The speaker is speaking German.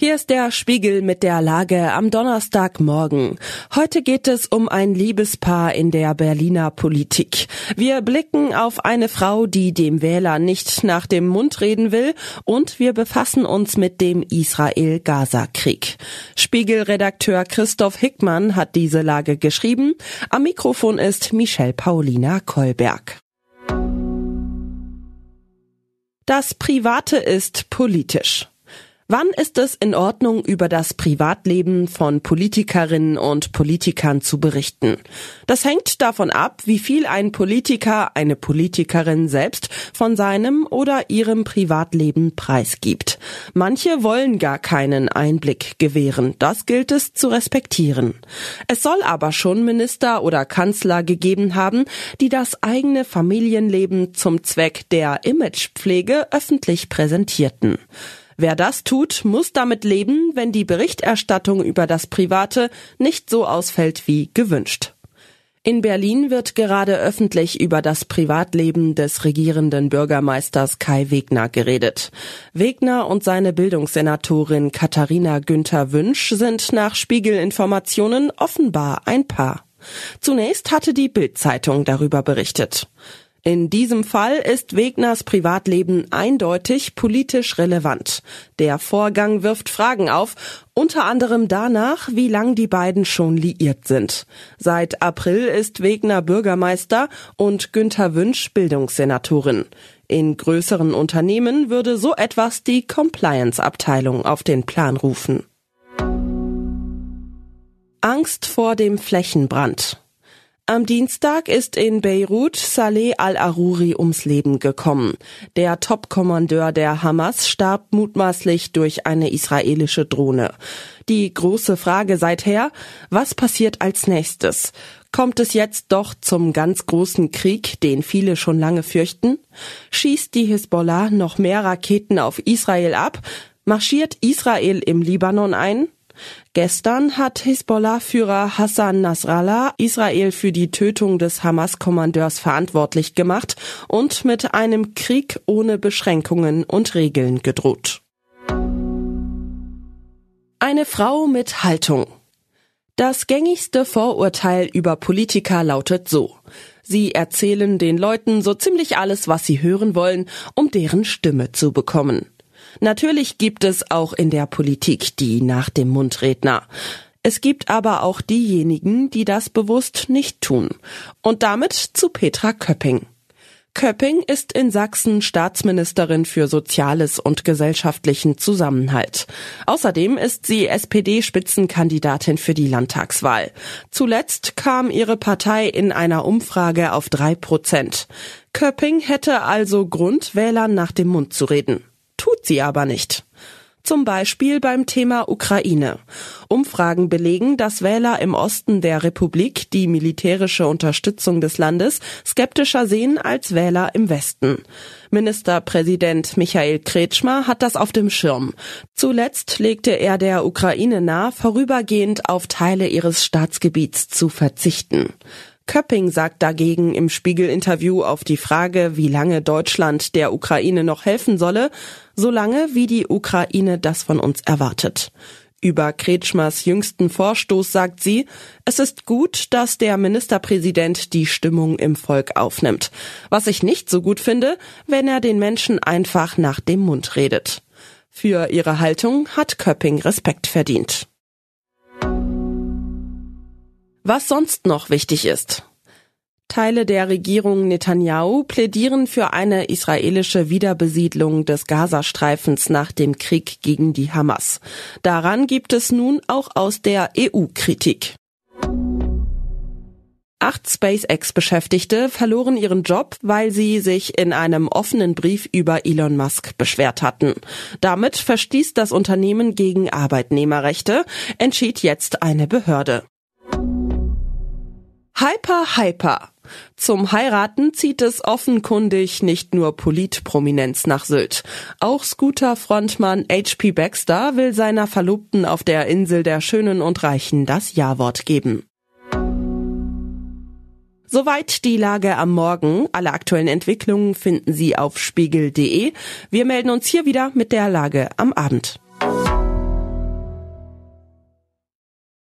Hier ist der Spiegel mit der Lage am Donnerstagmorgen. Heute geht es um ein Liebespaar in der Berliner Politik. Wir blicken auf eine Frau, die dem Wähler nicht nach dem Mund reden will und wir befassen uns mit dem Israel-Gaza-Krieg. Spiegelredakteur Christoph Hickmann hat diese Lage geschrieben. Am Mikrofon ist Michelle Paulina Kolberg. Das Private ist politisch. Wann ist es in Ordnung, über das Privatleben von Politikerinnen und Politikern zu berichten? Das hängt davon ab, wie viel ein Politiker, eine Politikerin selbst von seinem oder ihrem Privatleben preisgibt. Manche wollen gar keinen Einblick gewähren. Das gilt es zu respektieren. Es soll aber schon Minister oder Kanzler gegeben haben, die das eigene Familienleben zum Zweck der Imagepflege öffentlich präsentierten. Wer das tut, muss damit leben, wenn die Berichterstattung über das Private nicht so ausfällt wie gewünscht. In Berlin wird gerade öffentlich über das Privatleben des regierenden Bürgermeisters Kai Wegner geredet. Wegner und seine Bildungssenatorin Katharina Günther Wünsch sind nach Spiegelinformationen offenbar ein Paar. Zunächst hatte die Bild-Zeitung darüber berichtet. In diesem Fall ist Wegners Privatleben eindeutig politisch relevant. Der Vorgang wirft Fragen auf, unter anderem danach, wie lang die beiden schon liiert sind. Seit April ist Wegner Bürgermeister und Günther Wünsch Bildungssenatorin. In größeren Unternehmen würde so etwas die Compliance-Abteilung auf den Plan rufen. Angst vor dem Flächenbrand. Am Dienstag ist in Beirut Saleh al-Aruri ums Leben gekommen. Der Top-Kommandeur der Hamas starb mutmaßlich durch eine israelische Drohne. Die große Frage seither, was passiert als nächstes? Kommt es jetzt doch zum ganz großen Krieg, den viele schon lange fürchten? Schießt die Hisbollah noch mehr Raketen auf Israel ab? Marschiert Israel im Libanon ein? Gestern hat Hisbollah-Führer Hassan Nasrallah Israel für die Tötung des Hamas-Kommandeurs verantwortlich gemacht und mit einem Krieg ohne Beschränkungen und Regeln gedroht. Eine Frau mit Haltung. Das gängigste Vorurteil über Politiker lautet so. Sie erzählen den Leuten so ziemlich alles, was sie hören wollen, um deren Stimme zu bekommen. Natürlich gibt es auch in der Politik die nach dem Mundredner. Es gibt aber auch diejenigen, die das bewusst nicht tun. Und damit zu Petra Köpping. Köpping ist in Sachsen Staatsministerin für Soziales und gesellschaftlichen Zusammenhalt. Außerdem ist sie SPD-Spitzenkandidatin für die Landtagswahl. Zuletzt kam ihre Partei in einer Umfrage auf drei Prozent. Köpping hätte also Grund, Wählern nach dem Mund zu reden tut sie aber nicht. Zum Beispiel beim Thema Ukraine. Umfragen belegen, dass Wähler im Osten der Republik die militärische Unterstützung des Landes skeptischer sehen als Wähler im Westen. Ministerpräsident Michael Kretschmer hat das auf dem Schirm. Zuletzt legte er der Ukraine nahe, vorübergehend auf Teile ihres Staatsgebiets zu verzichten. Köpping sagt dagegen im Spiegel-Interview auf die Frage, wie lange Deutschland der Ukraine noch helfen solle, solange wie die Ukraine das von uns erwartet. Über Kretschmers jüngsten Vorstoß sagt sie, es ist gut, dass der Ministerpräsident die Stimmung im Volk aufnimmt. Was ich nicht so gut finde, wenn er den Menschen einfach nach dem Mund redet. Für ihre Haltung hat Köpping Respekt verdient. Was sonst noch wichtig ist. Teile der Regierung Netanyahu plädieren für eine israelische Wiederbesiedlung des Gazastreifens nach dem Krieg gegen die Hamas. Daran gibt es nun auch aus der EU Kritik. Acht SpaceX-Beschäftigte verloren ihren Job, weil sie sich in einem offenen Brief über Elon Musk beschwert hatten. Damit verstieß das Unternehmen gegen Arbeitnehmerrechte, entschied jetzt eine Behörde. Hyper Hyper. Zum Heiraten zieht es offenkundig nicht nur Politprominenz nach Sylt. Auch Scooter-Frontmann HP Baxter will seiner Verlobten auf der Insel der Schönen und Reichen das Ja-Wort geben. Soweit die Lage am Morgen. Alle aktuellen Entwicklungen finden Sie auf spiegel.de. Wir melden uns hier wieder mit der Lage am Abend.